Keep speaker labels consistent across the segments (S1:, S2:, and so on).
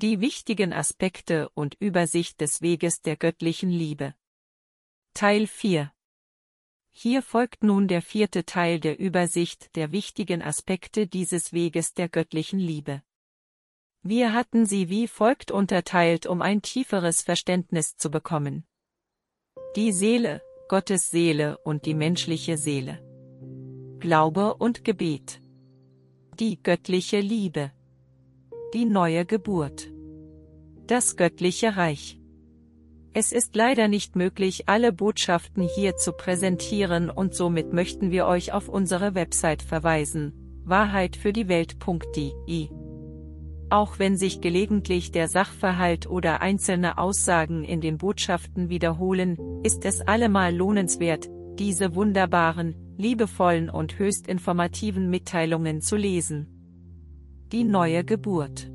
S1: Die wichtigen Aspekte und Übersicht des Weges der göttlichen Liebe. Teil 4 Hier folgt nun der vierte Teil der Übersicht der wichtigen Aspekte dieses Weges der göttlichen Liebe. Wir hatten sie wie folgt unterteilt, um ein tieferes Verständnis zu bekommen. Die Seele, Gottes Seele und die menschliche Seele. Glaube und Gebet. Die göttliche Liebe. Die neue Geburt. Das göttliche Reich. Es ist leider nicht möglich, alle Botschaften hier zu präsentieren und somit möchten wir euch auf unsere Website verweisen, wahrheitfürdiewelt.de. Auch wenn sich gelegentlich der Sachverhalt oder einzelne Aussagen in den Botschaften wiederholen, ist es allemal lohnenswert, diese wunderbaren, liebevollen und höchst informativen Mitteilungen zu lesen. Die neue Geburt.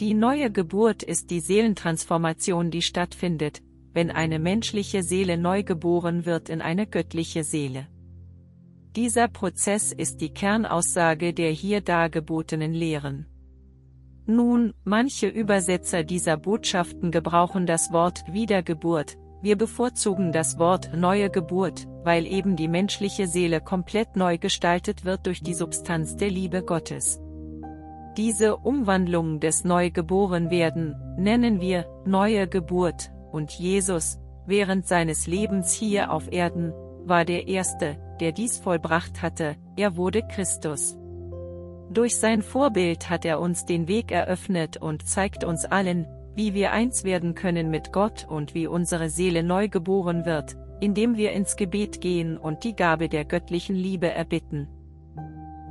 S1: Die neue Geburt ist die Seelentransformation, die stattfindet, wenn eine menschliche Seele neu geboren wird in eine göttliche Seele. Dieser Prozess ist die Kernaussage der hier dargebotenen Lehren. Nun, manche Übersetzer dieser Botschaften gebrauchen das Wort Wiedergeburt, wir bevorzugen das Wort neue Geburt, weil eben die menschliche Seele komplett neu gestaltet wird durch die Substanz der Liebe Gottes. Diese Umwandlung des Neugeborenwerden nennen wir neue Geburt, und Jesus, während seines Lebens hier auf Erden, war der Erste, der dies vollbracht hatte, er wurde Christus. Durch sein Vorbild hat er uns den Weg eröffnet und zeigt uns allen, wie wir eins werden können mit Gott und wie unsere Seele neu geboren wird, indem wir ins Gebet gehen und die Gabe der göttlichen Liebe erbitten.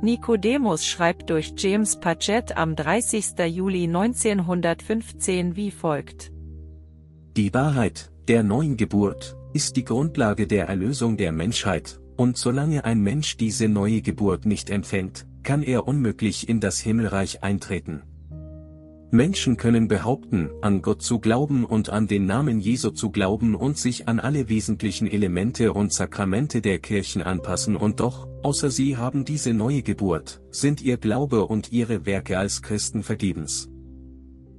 S1: Nicodemus schreibt durch James Paget am 30. Juli 1915 wie folgt.
S2: Die Wahrheit, der neuen Geburt, ist die Grundlage der Erlösung der Menschheit, und solange ein Mensch diese neue Geburt nicht empfängt, kann er unmöglich in das Himmelreich eintreten. Menschen können behaupten, an Gott zu glauben und an den Namen Jesu zu glauben und sich an alle wesentlichen Elemente und Sakramente der Kirchen anpassen und doch, außer sie haben diese neue Geburt, sind ihr Glaube und ihre Werke als Christen vergebens.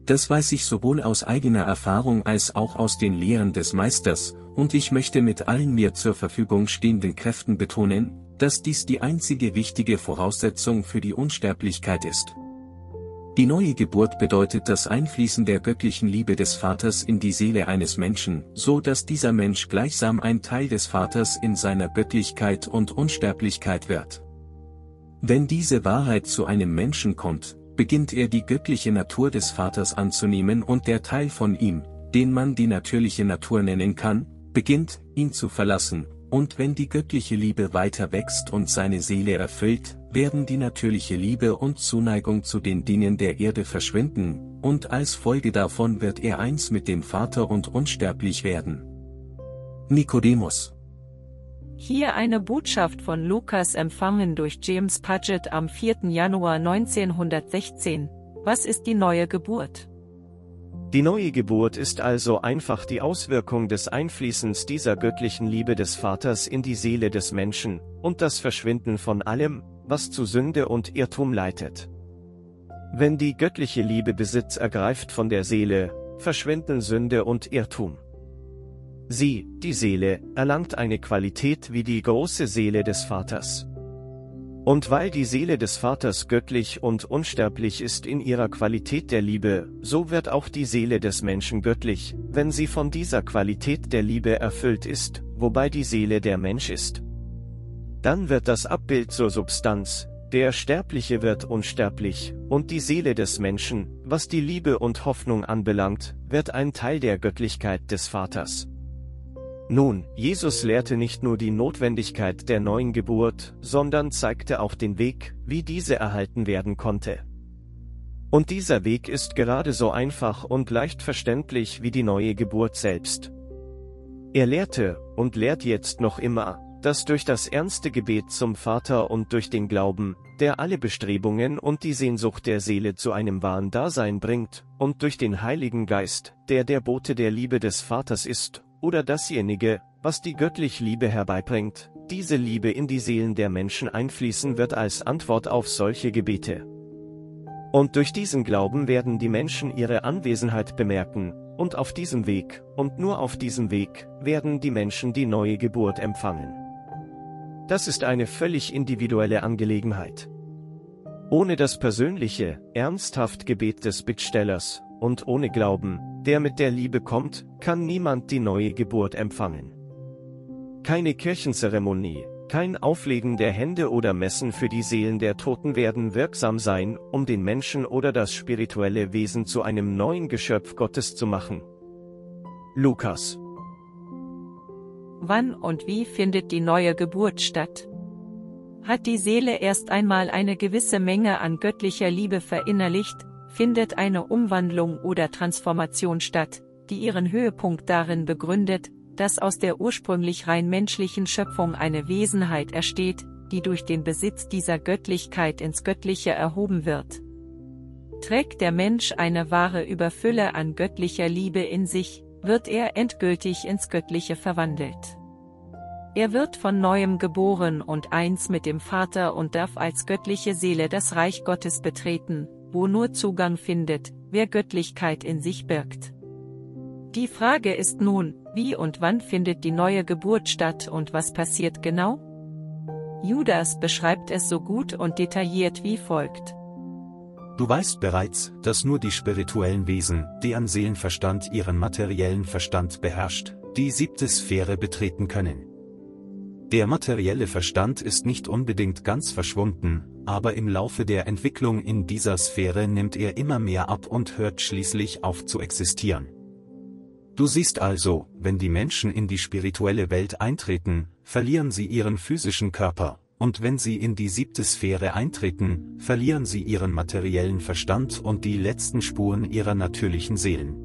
S2: Das weiß ich sowohl aus eigener Erfahrung als auch aus den Lehren des Meisters, und ich möchte mit allen mir zur Verfügung stehenden Kräften betonen, dass dies die einzige wichtige Voraussetzung für die Unsterblichkeit ist. Die neue Geburt bedeutet das Einfließen der göttlichen Liebe des Vaters in die Seele eines Menschen, so dass dieser Mensch gleichsam ein Teil des Vaters in seiner Göttlichkeit und Unsterblichkeit wird. Wenn diese Wahrheit zu einem Menschen kommt, beginnt er die göttliche Natur des Vaters anzunehmen und der Teil von ihm, den man die natürliche Natur nennen kann, beginnt, ihn zu verlassen, und wenn die göttliche Liebe weiter wächst und seine Seele erfüllt, werden die natürliche Liebe und Zuneigung zu den Dingen der Erde verschwinden, und als Folge davon wird er eins mit dem Vater und unsterblich werden. Nikodemus
S1: Hier eine Botschaft von Lukas empfangen durch James Paget am 4. Januar 1916. Was ist die neue Geburt?
S3: Die neue Geburt ist also einfach die Auswirkung des Einfließens dieser göttlichen Liebe des Vaters in die Seele des Menschen, und das Verschwinden von allem, was zu Sünde und Irrtum leitet. Wenn die göttliche Liebe Besitz ergreift von der Seele, verschwinden Sünde und Irrtum. Sie, die Seele, erlangt eine Qualität wie die große Seele des Vaters. Und weil die Seele des Vaters göttlich und unsterblich ist in ihrer Qualität der Liebe, so wird auch die Seele des Menschen göttlich, wenn sie von dieser Qualität der Liebe erfüllt ist, wobei die Seele der Mensch ist. Dann wird das Abbild zur Substanz, der Sterbliche wird unsterblich, und die Seele des Menschen, was die Liebe und Hoffnung anbelangt, wird ein Teil der Göttlichkeit des Vaters. Nun, Jesus lehrte nicht nur die Notwendigkeit der neuen Geburt, sondern zeigte auch den Weg, wie diese erhalten werden konnte. Und dieser Weg ist gerade so einfach und leicht verständlich wie die neue Geburt selbst. Er lehrte, und lehrt jetzt noch immer, dass durch das ernste Gebet zum Vater und durch den Glauben, der alle Bestrebungen und die Sehnsucht der Seele zu einem wahren Dasein bringt, und durch den Heiligen Geist, der der Bote der Liebe des Vaters ist oder dasjenige, was die göttliche Liebe herbeibringt, diese Liebe in die Seelen der Menschen einfließen wird als Antwort auf solche Gebete. Und durch diesen Glauben werden die Menschen ihre Anwesenheit bemerken, und auf diesem Weg, und nur auf diesem Weg, werden die Menschen die neue Geburt empfangen. Das ist eine völlig individuelle Angelegenheit. Ohne das persönliche, ernsthaft Gebet des Bittstellers, und ohne Glauben, der mit der Liebe kommt, kann niemand die neue Geburt empfangen. Keine Kirchenzeremonie, kein Auflegen der Hände oder Messen für die Seelen der Toten werden wirksam sein, um den Menschen oder das spirituelle Wesen zu einem neuen Geschöpf Gottes zu machen. Lukas
S1: Wann und wie findet die neue Geburt statt? Hat die Seele erst einmal eine gewisse Menge an göttlicher Liebe verinnerlicht, findet eine Umwandlung oder Transformation statt, die ihren Höhepunkt darin begründet, dass aus der ursprünglich rein menschlichen Schöpfung eine Wesenheit ersteht, die durch den Besitz dieser Göttlichkeit ins Göttliche erhoben wird. Trägt der Mensch eine wahre Überfülle an göttlicher Liebe in sich, wird er endgültig ins Göttliche verwandelt. Er wird von neuem geboren und eins mit dem Vater und darf als göttliche Seele das Reich Gottes betreten, wo nur Zugang findet, wer Göttlichkeit in sich birgt. Die Frage ist nun, wie und wann findet die neue Geburt statt und was passiert genau? Judas beschreibt es so gut und detailliert wie folgt.
S4: Du weißt bereits, dass nur die spirituellen Wesen, die an Seelenverstand ihren materiellen Verstand beherrscht, die siebte Sphäre betreten können. Der materielle Verstand ist nicht unbedingt ganz verschwunden, aber im Laufe der Entwicklung in dieser Sphäre nimmt er immer mehr ab und hört schließlich auf zu existieren. Du siehst also, wenn die Menschen in die spirituelle Welt eintreten, verlieren sie ihren physischen Körper, und wenn sie in die siebte Sphäre eintreten, verlieren sie ihren materiellen Verstand und die letzten Spuren ihrer natürlichen Seelen.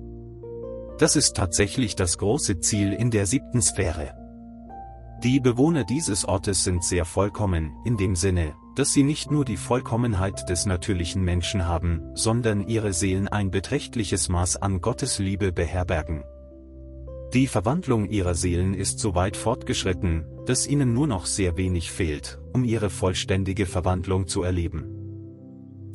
S4: Das ist tatsächlich das große Ziel in der siebten Sphäre. Die Bewohner dieses Ortes sind sehr vollkommen, in dem Sinne, dass sie nicht nur die Vollkommenheit des natürlichen Menschen haben, sondern ihre Seelen ein beträchtliches Maß an Gottes Liebe beherbergen. Die Verwandlung ihrer Seelen ist so weit fortgeschritten, dass ihnen nur noch sehr wenig fehlt, um ihre vollständige Verwandlung zu erleben.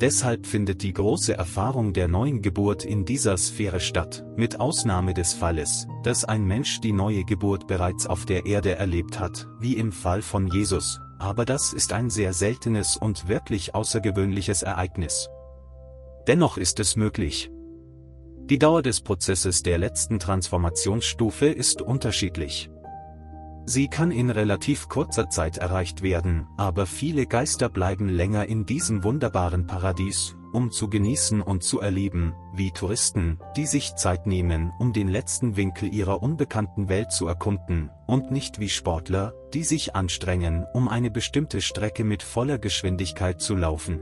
S4: Deshalb findet die große Erfahrung der neuen Geburt in dieser Sphäre statt, mit Ausnahme des Falles, dass ein Mensch die neue Geburt bereits auf der Erde erlebt hat, wie im Fall von Jesus, aber das ist ein sehr seltenes und wirklich außergewöhnliches Ereignis. Dennoch ist es möglich, die Dauer des Prozesses der letzten Transformationsstufe ist unterschiedlich. Sie kann in relativ kurzer Zeit erreicht werden, aber viele Geister bleiben länger in diesem wunderbaren Paradies, um zu genießen und zu erleben, wie Touristen, die sich Zeit nehmen, um den letzten Winkel ihrer unbekannten Welt zu erkunden, und nicht wie Sportler, die sich anstrengen, um eine bestimmte Strecke mit voller Geschwindigkeit zu laufen.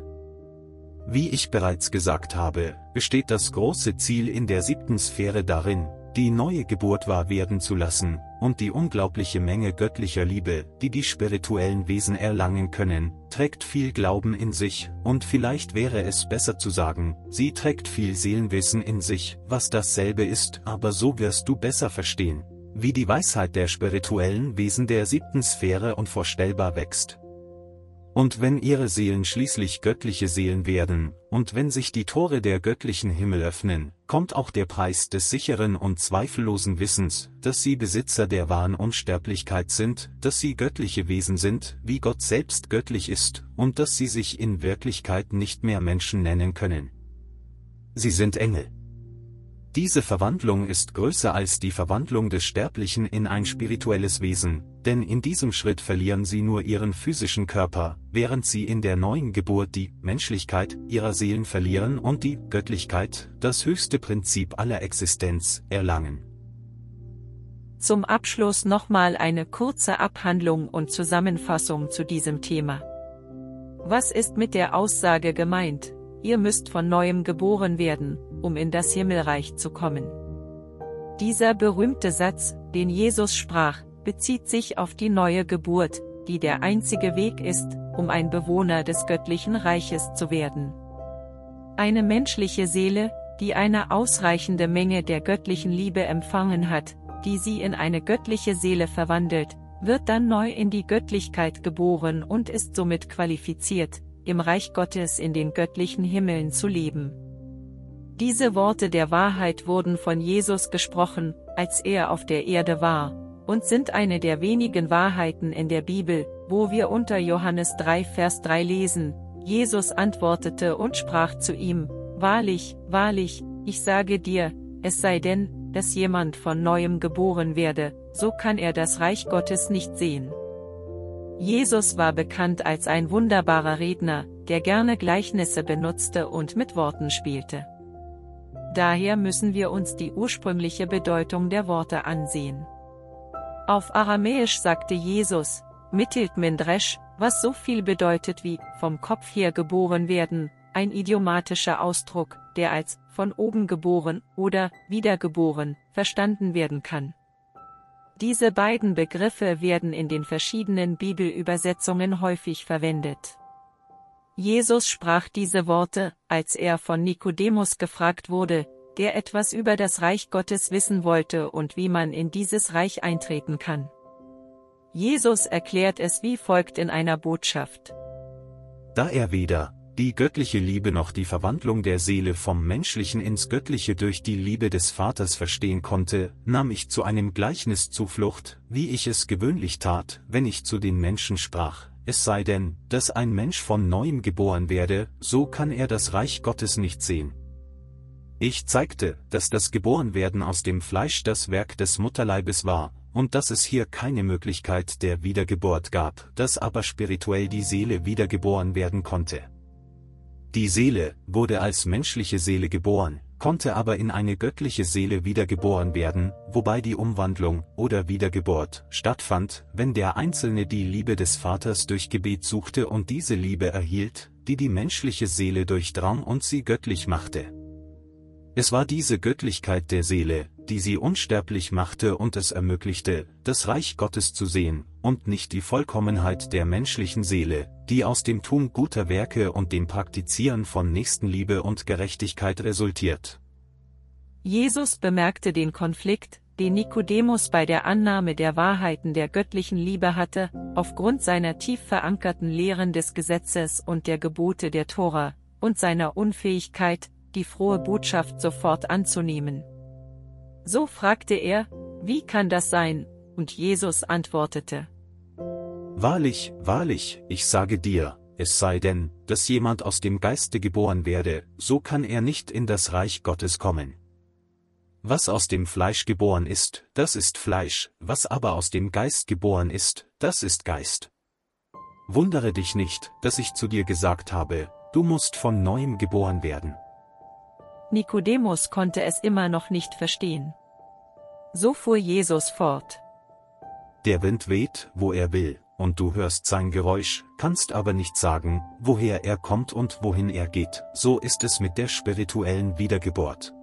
S4: Wie ich bereits gesagt habe, besteht das große Ziel in der siebten Sphäre darin, die neue Geburt wahr werden zu lassen, und die unglaubliche Menge göttlicher Liebe, die die spirituellen Wesen erlangen können, trägt viel Glauben in sich, und vielleicht wäre es besser zu sagen, sie trägt viel Seelenwissen in sich, was dasselbe ist, aber so wirst du besser verstehen, wie die Weisheit der spirituellen Wesen der siebten Sphäre unvorstellbar wächst. Und wenn ihre Seelen schließlich göttliche Seelen werden, und wenn sich die Tore der göttlichen Himmel öffnen, kommt auch der Preis des sicheren und zweifellosen Wissens, dass sie Besitzer der wahren Unsterblichkeit sind, dass sie göttliche Wesen sind, wie Gott selbst göttlich ist, und dass sie sich in Wirklichkeit nicht mehr Menschen nennen können. Sie sind Engel. Diese Verwandlung ist größer als die Verwandlung des Sterblichen in ein spirituelles Wesen, denn in diesem Schritt verlieren sie nur ihren physischen Körper, während sie in der neuen Geburt die Menschlichkeit ihrer Seelen verlieren und die Göttlichkeit, das höchste Prinzip aller Existenz, erlangen.
S1: Zum Abschluss nochmal eine kurze Abhandlung und Zusammenfassung zu diesem Thema. Was ist mit der Aussage gemeint? Ihr müsst von neuem geboren werden, um in das Himmelreich zu kommen. Dieser berühmte Satz, den Jesus sprach, bezieht sich auf die neue Geburt, die der einzige Weg ist, um ein Bewohner des göttlichen Reiches zu werden. Eine menschliche Seele, die eine ausreichende Menge der göttlichen Liebe empfangen hat, die sie in eine göttliche Seele verwandelt, wird dann neu in die Göttlichkeit geboren und ist somit qualifiziert, im Reich Gottes in den göttlichen Himmeln zu leben. Diese Worte der Wahrheit wurden von Jesus gesprochen, als er auf der Erde war, und sind eine der wenigen Wahrheiten in der Bibel, wo wir unter Johannes 3 Vers 3 lesen, Jesus antwortete und sprach zu ihm, Wahrlich, wahrlich, ich sage dir, es sei denn, dass jemand von neuem geboren werde, so kann er das Reich Gottes nicht sehen. Jesus war bekannt als ein wunderbarer Redner, der gerne Gleichnisse benutzte und mit Worten spielte. Daher müssen wir uns die ursprüngliche Bedeutung der Worte ansehen. Auf Aramäisch sagte Jesus, Mittilt Mindresch, was so viel bedeutet wie vom Kopf her geboren werden, ein idiomatischer Ausdruck, der als von oben geboren oder wiedergeboren verstanden werden kann. Diese beiden Begriffe werden in den verschiedenen Bibelübersetzungen häufig verwendet. Jesus sprach diese Worte, als er von Nikodemus gefragt wurde, der etwas über das Reich Gottes wissen wollte und wie man in dieses Reich eintreten kann. Jesus erklärt es wie folgt in einer Botschaft.
S4: Da er weder die göttliche Liebe noch die Verwandlung der Seele vom Menschlichen ins Göttliche durch die Liebe des Vaters verstehen konnte, nahm ich zu einem Gleichnis Zuflucht, wie ich es gewöhnlich tat, wenn ich zu den Menschen sprach, es sei denn, dass ein Mensch von neuem geboren werde, so kann er das Reich Gottes nicht sehen. Ich zeigte, dass das Geborenwerden aus dem Fleisch das Werk des Mutterleibes war, und dass es hier keine Möglichkeit der Wiedergeburt gab, dass aber spirituell die Seele wiedergeboren werden konnte. Die Seele wurde als menschliche Seele geboren, konnte aber in eine göttliche Seele wiedergeboren werden, wobei die Umwandlung oder Wiedergeburt stattfand, wenn der Einzelne die Liebe des Vaters durch Gebet suchte und diese Liebe erhielt, die die menschliche Seele durchdrang und sie göttlich machte. Es war diese Göttlichkeit der Seele, die sie unsterblich machte und es ermöglichte, das Reich Gottes zu sehen, und nicht die Vollkommenheit der menschlichen Seele, die aus dem Tun guter Werke und dem Praktizieren von Nächstenliebe und Gerechtigkeit resultiert.
S1: Jesus bemerkte den Konflikt, den Nikodemus bei der Annahme der Wahrheiten der göttlichen Liebe hatte, aufgrund seiner tief verankerten Lehren des Gesetzes und der Gebote der Tora, und seiner Unfähigkeit, die frohe Botschaft sofort anzunehmen. So fragte er, wie kann das sein, und Jesus antwortete.
S4: Wahrlich, wahrlich, ich sage dir, es sei denn, dass jemand aus dem Geiste geboren werde, so kann er nicht in das Reich Gottes kommen. Was aus dem Fleisch geboren ist, das ist Fleisch, was aber aus dem Geist geboren ist, das ist Geist. Wundere dich nicht, dass ich zu dir gesagt habe, du musst von neuem geboren werden.
S1: Nikodemus konnte es immer noch nicht verstehen. So fuhr Jesus fort.
S4: Der Wind weht, wo er will, und du hörst sein Geräusch, kannst aber nicht sagen, woher er kommt und wohin er geht, so ist es mit der spirituellen Wiedergeburt.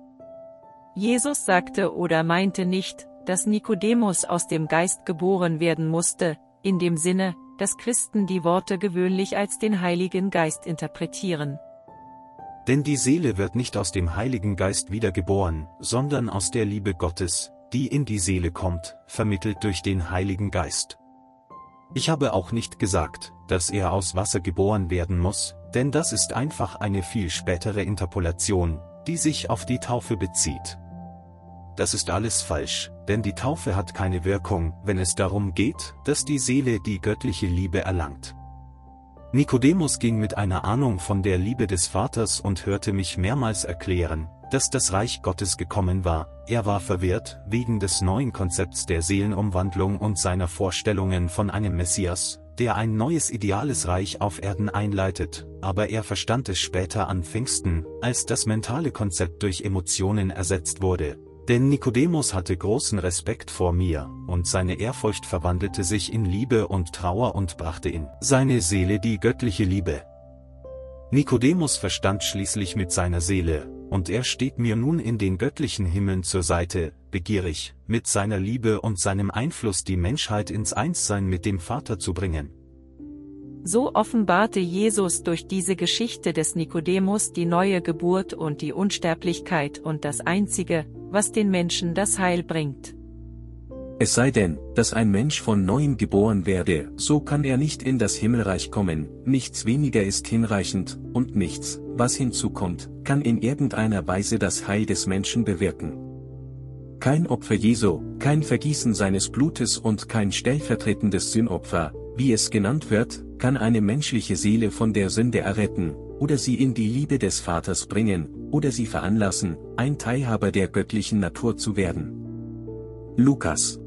S1: Jesus sagte oder meinte nicht, dass Nikodemus aus dem Geist geboren werden musste, in dem Sinne, dass Christen die Worte gewöhnlich als den Heiligen Geist interpretieren.
S4: Denn die Seele wird nicht aus dem Heiligen Geist wiedergeboren, sondern aus der Liebe Gottes, die in die Seele kommt, vermittelt durch den Heiligen Geist. Ich habe auch nicht gesagt, dass er aus Wasser geboren werden muss, denn das ist einfach eine viel spätere Interpolation, die sich auf die Taufe bezieht. Das ist alles falsch, denn die Taufe hat keine Wirkung, wenn es darum geht, dass die Seele die göttliche Liebe erlangt. Nikodemus ging mit einer Ahnung von der Liebe des Vaters und hörte mich mehrmals erklären, dass das Reich Gottes gekommen war, er war verwirrt, wegen des neuen Konzepts der Seelenumwandlung und seiner Vorstellungen von einem Messias, der ein neues ideales Reich auf Erden einleitet, aber er verstand es später an Pfingsten, als das mentale Konzept durch Emotionen ersetzt wurde, denn Nikodemus hatte großen Respekt vor mir, und seine Ehrfurcht verwandelte sich in Liebe und Trauer und brachte in seine Seele die göttliche Liebe. Nikodemus verstand schließlich mit seiner Seele, und er steht mir nun in den göttlichen Himmeln zur Seite, begierig, mit seiner Liebe und seinem Einfluss die Menschheit ins Einssein mit dem Vater zu bringen.
S1: So offenbarte Jesus durch diese Geschichte des Nikodemus die neue Geburt und die Unsterblichkeit und das Einzige, was den Menschen das Heil bringt.
S2: Es sei denn, dass ein Mensch von neuem geboren werde, so kann er nicht in das Himmelreich kommen, nichts weniger ist hinreichend, und nichts, was hinzukommt, kann in irgendeiner Weise das Heil des Menschen bewirken. Kein Opfer Jesu, kein Vergießen seines Blutes und kein stellvertretendes Sühnopfer, wie es genannt wird, kann eine menschliche Seele von der Sünde erretten, oder sie in die Liebe des Vaters bringen, oder sie veranlassen, ein Teilhaber der göttlichen Natur zu werden. Lukas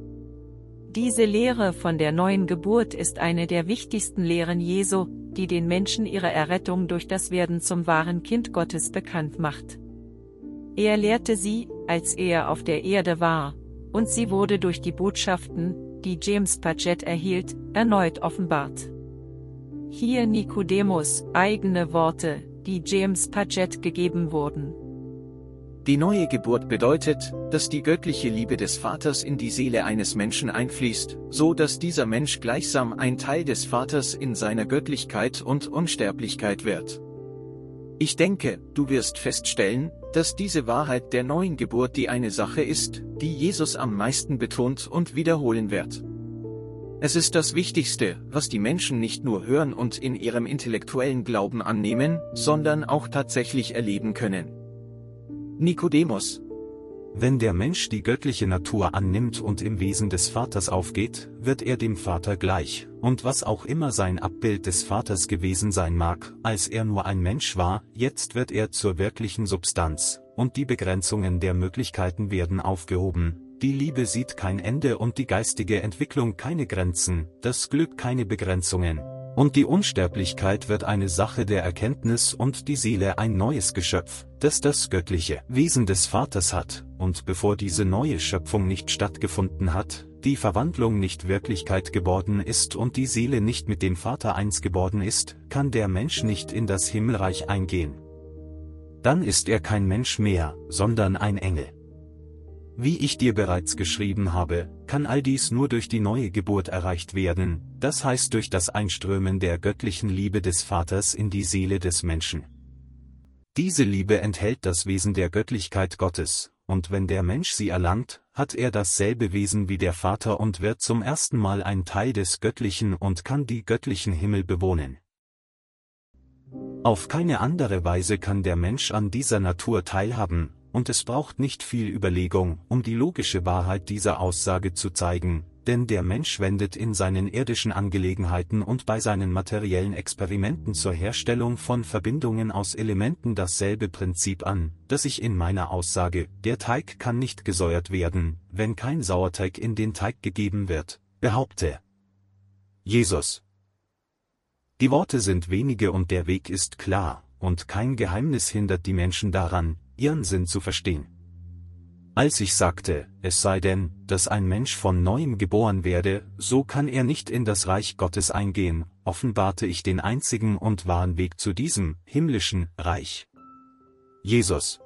S1: Diese Lehre von der neuen Geburt ist eine der wichtigsten Lehren Jesu, die den Menschen ihre Errettung durch das Werden zum wahren Kind Gottes bekannt macht. Er lehrte sie, als er auf der Erde war, und sie wurde durch die Botschaften, die James Paget erhielt, erneut offenbart. Hier Nikodemus, eigene Worte, die James Paget gegeben wurden.
S5: Die neue Geburt bedeutet, dass die göttliche Liebe des Vaters in die Seele eines Menschen einfließt, so dass dieser Mensch gleichsam ein Teil des Vaters in seiner Göttlichkeit und Unsterblichkeit wird. Ich denke, du wirst feststellen, dass diese Wahrheit der neuen Geburt die eine Sache ist, die Jesus am meisten betont und wiederholen wird. Es ist das Wichtigste, was die Menschen nicht nur hören und in ihrem intellektuellen Glauben annehmen, sondern auch tatsächlich erleben können. Nikodemus.
S4: Wenn der Mensch die göttliche Natur annimmt und im Wesen des Vaters aufgeht, wird er dem Vater gleich, und was auch immer sein Abbild des Vaters gewesen sein mag, als er nur ein Mensch war, jetzt wird er zur wirklichen Substanz, und die Begrenzungen der Möglichkeiten werden aufgehoben, die Liebe sieht kein Ende und die geistige Entwicklung keine Grenzen, das Glück keine Begrenzungen. Und die Unsterblichkeit wird eine Sache der Erkenntnis und die Seele ein neues Geschöpf, das das göttliche Wesen des Vaters hat, und bevor diese neue Schöpfung nicht stattgefunden hat, die Verwandlung nicht Wirklichkeit geworden ist und die Seele nicht mit dem Vater eins geworden ist, kann der Mensch nicht in das Himmelreich eingehen. Dann ist er kein Mensch mehr, sondern ein Engel. Wie ich dir bereits geschrieben habe, kann all dies nur durch die neue Geburt erreicht werden, das heißt durch das Einströmen der göttlichen Liebe des Vaters in die Seele des Menschen. Diese Liebe enthält das Wesen der Göttlichkeit Gottes, und wenn der Mensch sie erlangt, hat er dasselbe Wesen wie der Vater und wird zum ersten Mal ein Teil des Göttlichen und kann die göttlichen Himmel bewohnen. Auf keine andere Weise kann der Mensch an dieser Natur teilhaben, und es braucht nicht viel Überlegung, um die logische Wahrheit dieser Aussage zu zeigen, denn der Mensch wendet in seinen irdischen Angelegenheiten und bei seinen materiellen Experimenten zur Herstellung von Verbindungen aus Elementen dasselbe Prinzip an, das ich in meiner Aussage, der Teig kann nicht gesäuert werden, wenn kein Sauerteig in den Teig gegeben wird, behaupte. Jesus. Die Worte sind wenige und der Weg ist klar, und kein Geheimnis hindert die Menschen daran, ihren Sinn zu verstehen. Als ich sagte, es sei denn, dass ein Mensch von neuem geboren werde, so kann er nicht in das Reich Gottes eingehen, offenbarte ich den einzigen und wahren Weg zu diesem himmlischen Reich. Jesus